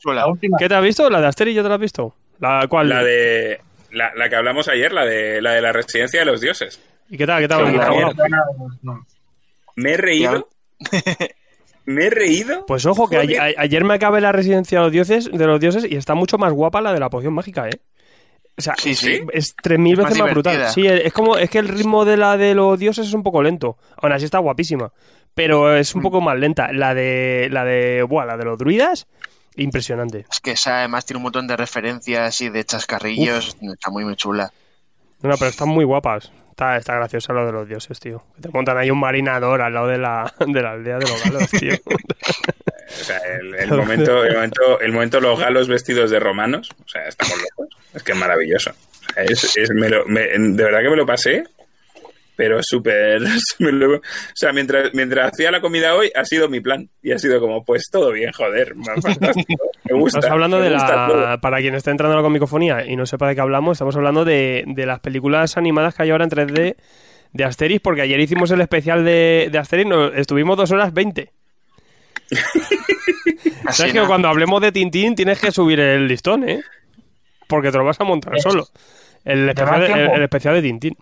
chula. ¿Qué te has visto? ¿La de Asterix ya te la has visto? ¿La cuál? La de. La, la que hablamos ayer, la de, la de la residencia de los dioses. ¿Y qué tal? ¿Qué tal? Me he reído. Me he reído. Pues ojo, que ayer me acabé la residencia de los dioses, de los dioses y está mucho más guapa la de la poción mágica, ¿eh? O sea, Sí, sí. es 3.000 Es veces más más brutal. Sí, es como, es que el ritmo de la de los dioses es un poco lento. Aún así está guapísima. Pero es Mm. un poco más lenta. La de, la de, buah, la de los druidas, impresionante. Es que esa además tiene un montón de referencias y de chascarrillos. Está muy, muy chula. No, no, pero están muy guapas. Está, está graciosa lo de los dioses, tío. Que te montan ahí un marinador al lado de la, de la aldea de los galos, tío. O sea, el, el momento, el, momento, el momento los galos vestidos de romanos. O sea, estamos locos. Es que es maravilloso. O sea, es, es- me lo- me- de verdad que me lo pasé. Pero es súper. O sea, mientras, mientras hacía la comida hoy, ha sido mi plan. Y ha sido como, pues todo bien, joder. fantástico. Me gusta. Estamos hablando me de gusta todo. la. Para quien esté entrando a la comicofonía y no sepa de qué hablamos, estamos hablando de, de las películas animadas que hay ahora en 3D de Asterix, porque ayer hicimos el especial de, de Asterix, nos- estuvimos dos horas 20. Así ¿Sabes que cuando hablemos de Tintín tienes que subir el listón, eh? Porque te lo vas a montar solo. El el especial de Tintín.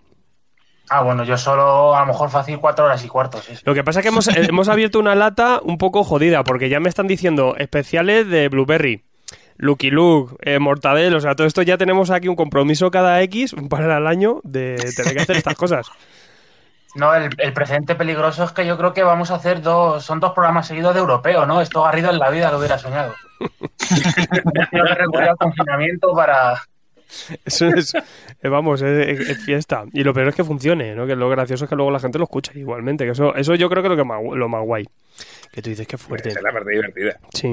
Ah, bueno, yo solo a lo mejor fácil cuatro horas y cuarto. Sí. Lo que pasa es que hemos, eh, hemos abierto una lata un poco jodida, porque ya me están diciendo especiales de Blueberry, Lucky Luke, eh, Mortadel, o sea, todo esto ya tenemos aquí un compromiso cada X para el año de tener que hacer estas cosas. No, el, el precedente peligroso es que yo creo que vamos a hacer dos, son dos programas seguidos de europeo, ¿no? Esto Garrido en la vida lo hubiera soñado. Recurrir al confinamiento para. Eso es, eh, vamos, es, es- es fiesta. Y lo peor es que funcione, ¿no? Que lo gracioso es que luego la gente lo escucha igualmente, que eso, eso yo creo que es lo, que más, lo más guay. Que tú dices que fuerte. Esa es la parte divertida. Sí.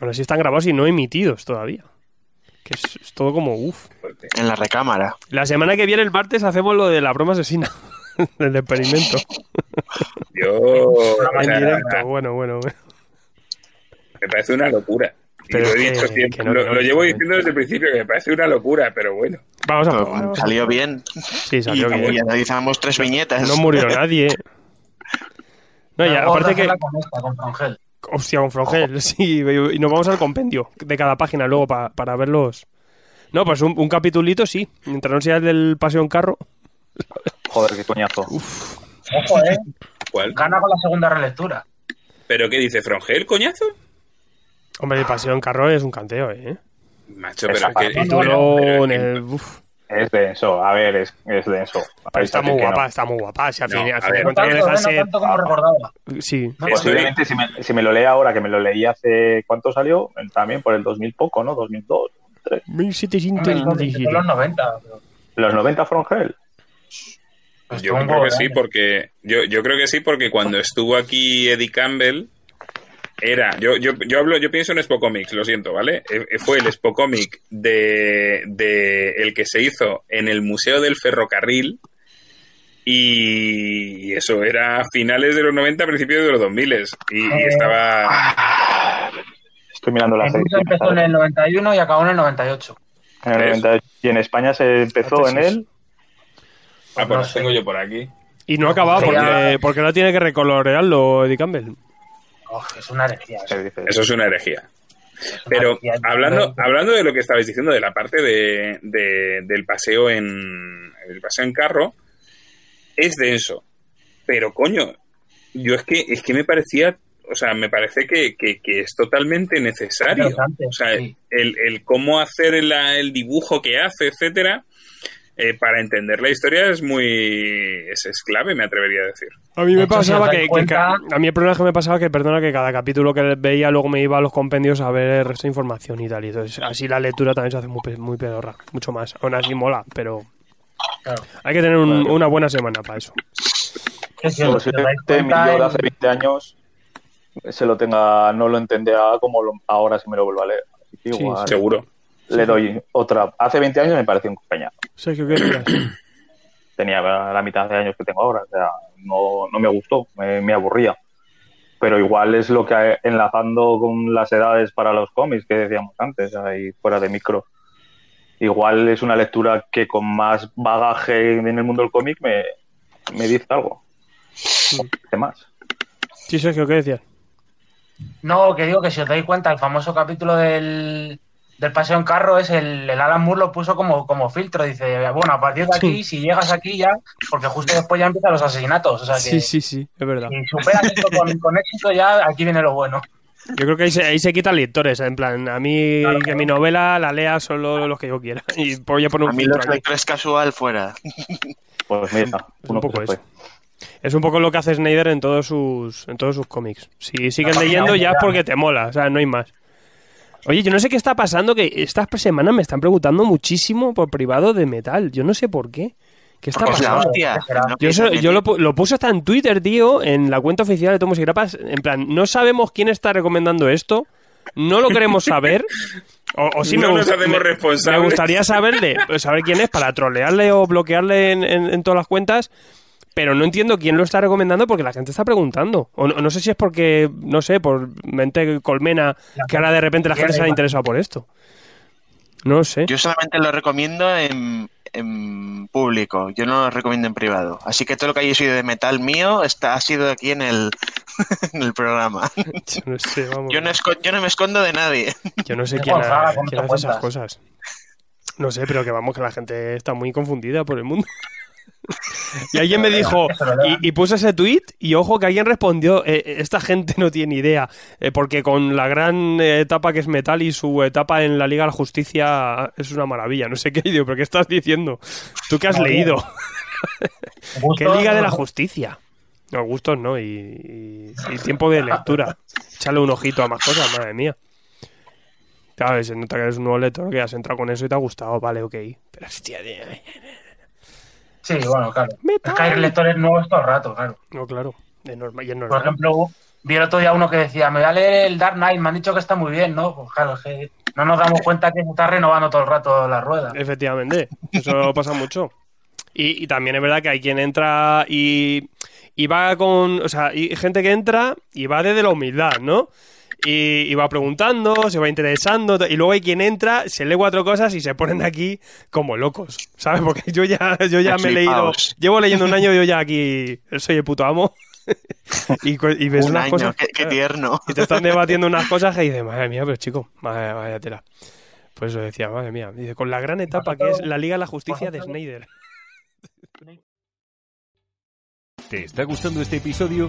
Aún así están grabados y no emitidos todavía. Que es, es todo como uff. En la recámara. La semana que viene, el martes, hacemos lo de la broma asesina. Del experimento. Yo. en directo. Bueno, bueno, bueno. Me parece una locura. Y Pero lo he que- dicho siempre. que no, lo, que no, lo llevo diciendo desde el principio que me parece una locura, pero bueno. Vamos a Pero vamos salió bien. Sí, Y, salió bien. y analizamos tres viñetas. No murió nadie. No, y Luego aparte que. con esta, con Frangel. Hostia, con Frongel, sí. Y nos vamos al compendio de cada página luego pa- para verlos. No, pues un, un capitulito sí. Mientras no sea el del paseo en carro. Joder, qué coñazo. Ojo, ¿eh? ¿Cuál? Gana con la segunda relectura. ¿Pero qué dice Frongel, coñazo? Hombre, el paseo en carro es un canteo, ¿eh? Macho, pero es que. el. uf. Es denso, a ver, es, es denso. Pero está muy que no. guapa, está muy guapa. Si al No, fin, al a fin de ver. No tanto, como recordaba. Sí. Posiblemente si me, si me lo lee ahora, que me lo leí hace... ¿Cuánto salió? También por el 2000 poco, ¿no? 2002. Hombre, son 1777. de los 90. pero- ¿Los 90 Frongel? pues Yo creo que sí, porque. Yo, yo creo que sí, porque cuando estuvo aquí Eddie Campbell. Era, yo, yo, yo hablo, yo pienso en Expo Comics, lo siento, ¿vale? Eh, eh, Fue el Expo Comic de, de el que se hizo en el Museo del Ferrocarril y eso era finales de los 90, principios de los 2000 y, y Eh, estaba Estoy mirando la El serie. empezó en el 91 y acabó en el 98. En el 90 y en España se empezó en él. Ah, pues lo tengo yo por aquí. Y no ha acabado porque, porque no tiene que recolorearlo Eddie Campbell. Oh, es una herejía. eso. dice. Eso es una herejía. Pero hablando, hablando de lo que estabais diciendo, de la parte de, de- del paseo en el paseo en carro, es denso. Pero coño, yo es que es que me parecía, o sea, me parece que, que- que es totalmente necesario. O sea, sí. el, el cómo hacer el, el dibujo que hace, etcétera, eh, para entender la historia es muy es, es clave, me atrevería a decir. A mí me pasaba que, que a mí el problema es que me pasaba que, perdona, que cada capítulo que veía luego me iba a los compendios a ver el resto de información y tal. Y entonces así la lectura también se hace muy, pe- muy pedorra, mucho más. Aún así mola, pero Claro. hay que tener un- una buena semana para eso. Es cierto, si yo de hace 20 años se lo tenga, no lo entenderá como lo- ahora si me lo vuelvo a leer. Que Sí, igual Le doy otra. Hace 20 años me pareció un coñazo. Sergio, ¿qué dirías? tenía la mitad de años que tengo ahora, o sea, no, no me gustó, me, me aburría. Pero igual es lo que enlazando con las edades para los cómics que decíamos antes, ahí fuera de micro. Igual es una lectura que con más bagaje en el mundo del cómic me, me dice algo. Dice más. Sí, Sergio, ¿qué decías? No, que digo que si os dais cuenta, el famoso capítulo del, del paseo en carro es el, el Alan Moore lo puso como, como filtro. Dice, bueno, a partir de aquí, si llegas aquí ya, porque justo después ya empiezan los asesinatos. O sea que Sí, sí, sí, es verdad. si superas esto con, con éxito, ya aquí viene lo bueno. Yo creo que ahí se, ahí se quitan lectores, en plan, a mí Claro, que claro. mi novela la lea solo los que yo quiera. Y voy a poner A un mí filtro los aquí. lectores casual fuera. Pues mira, Es un poco eso. Es un poco lo que hace Snyder en todos sus, en todos sus cómics. Si sigues leyendo ya es porque te mola, o sea, no hay más. Oye, yo no sé qué está pasando, que estas semanas me están preguntando muchísimo por privado de metal. Yo no sé por qué. ¿Qué está pasando? Yo, eso- yo lo, lo puse hasta en Twitter, tío, en la cuenta oficial de Tomos y Grapas. En plan, no sabemos quién está recomendando esto, no lo queremos saber. O, o sí No me, nos hacemos responsables. me gustaría saberle, saber quién es para trolearle o bloquearle en, en- en todas las cuentas. Pero no entiendo quién lo está recomendando porque la gente está preguntando. O no, no sé si es porque, no sé, por mente colmena, que ahora de repente la gente se ha interesado por esto. No lo sé. Yo solamente lo recomiendo en, en público, yo no lo recomiendo en privado. Así que todo lo que haya sido de metal mío está, ha sido aquí en el, en el programa. Yo no sé, vamos. Yo no, esco- yo no me escondo de nadie. Yo no sé quién, gozada, ha- ¿cómo quién hace esas cosas. No sé, pero que vamos, que la gente está muy confundida por el mundo. Y alguien me dijo, y, y puse ese tweet, y ojo que alguien respondió, eh, eh, esta gente no tiene idea, eh, porque con la gran eh, etapa que es Metal y su etapa en la Liga de la Justicia es una maravilla. No sé qué, digo, pero ¿qué estás diciendo? ¿Tú qué has No, leído? ¿Qué Liga de la. Justicia? No, gustos no, y, y- y tiempo de lectura. Échale un ojito a más cosas, madre mía. Claro, se nota que eres un nuevo lector, que has entrado con eso y te ha gustado, vale, ok. Pero hostia, tío, Sí, bueno, claro. Metal. Es que hay lectores nuevos todo el rato, claro. No, claro, es normal, y es Por ejemplo, vi el otro día uno que decía, me voy a leer el Dark Knight, me han dicho que está muy bien, ¿no? Pues claro, es que no nos damos cuenta que se está renovando todo el rato la rueda. Efectivamente, eso pasa mucho. Y, y también es verdad que hay quien entra y, y va con. O sea, hay gente que entra y va desde la humildad, ¿no? Y, y va preguntando, se va interesando, y luego hay quien entra, se lee cuatro cosas y se ponen aquí como locos, ¿sabes? Porque yo ya, yo ya me he leído, llevo leyendo un año, yo ya aquí soy el puto amo. y, y ves Un unas año, cosas. qué, qué tierno. Y te están debatiendo unas cosas que dices, madre mía, pero chico, madre, vaya tela. Pues eso decía, madre mía. Dice, con la gran etapa que es la Liga de la Justicia de Snyder. ¿Te está gustando este episodio?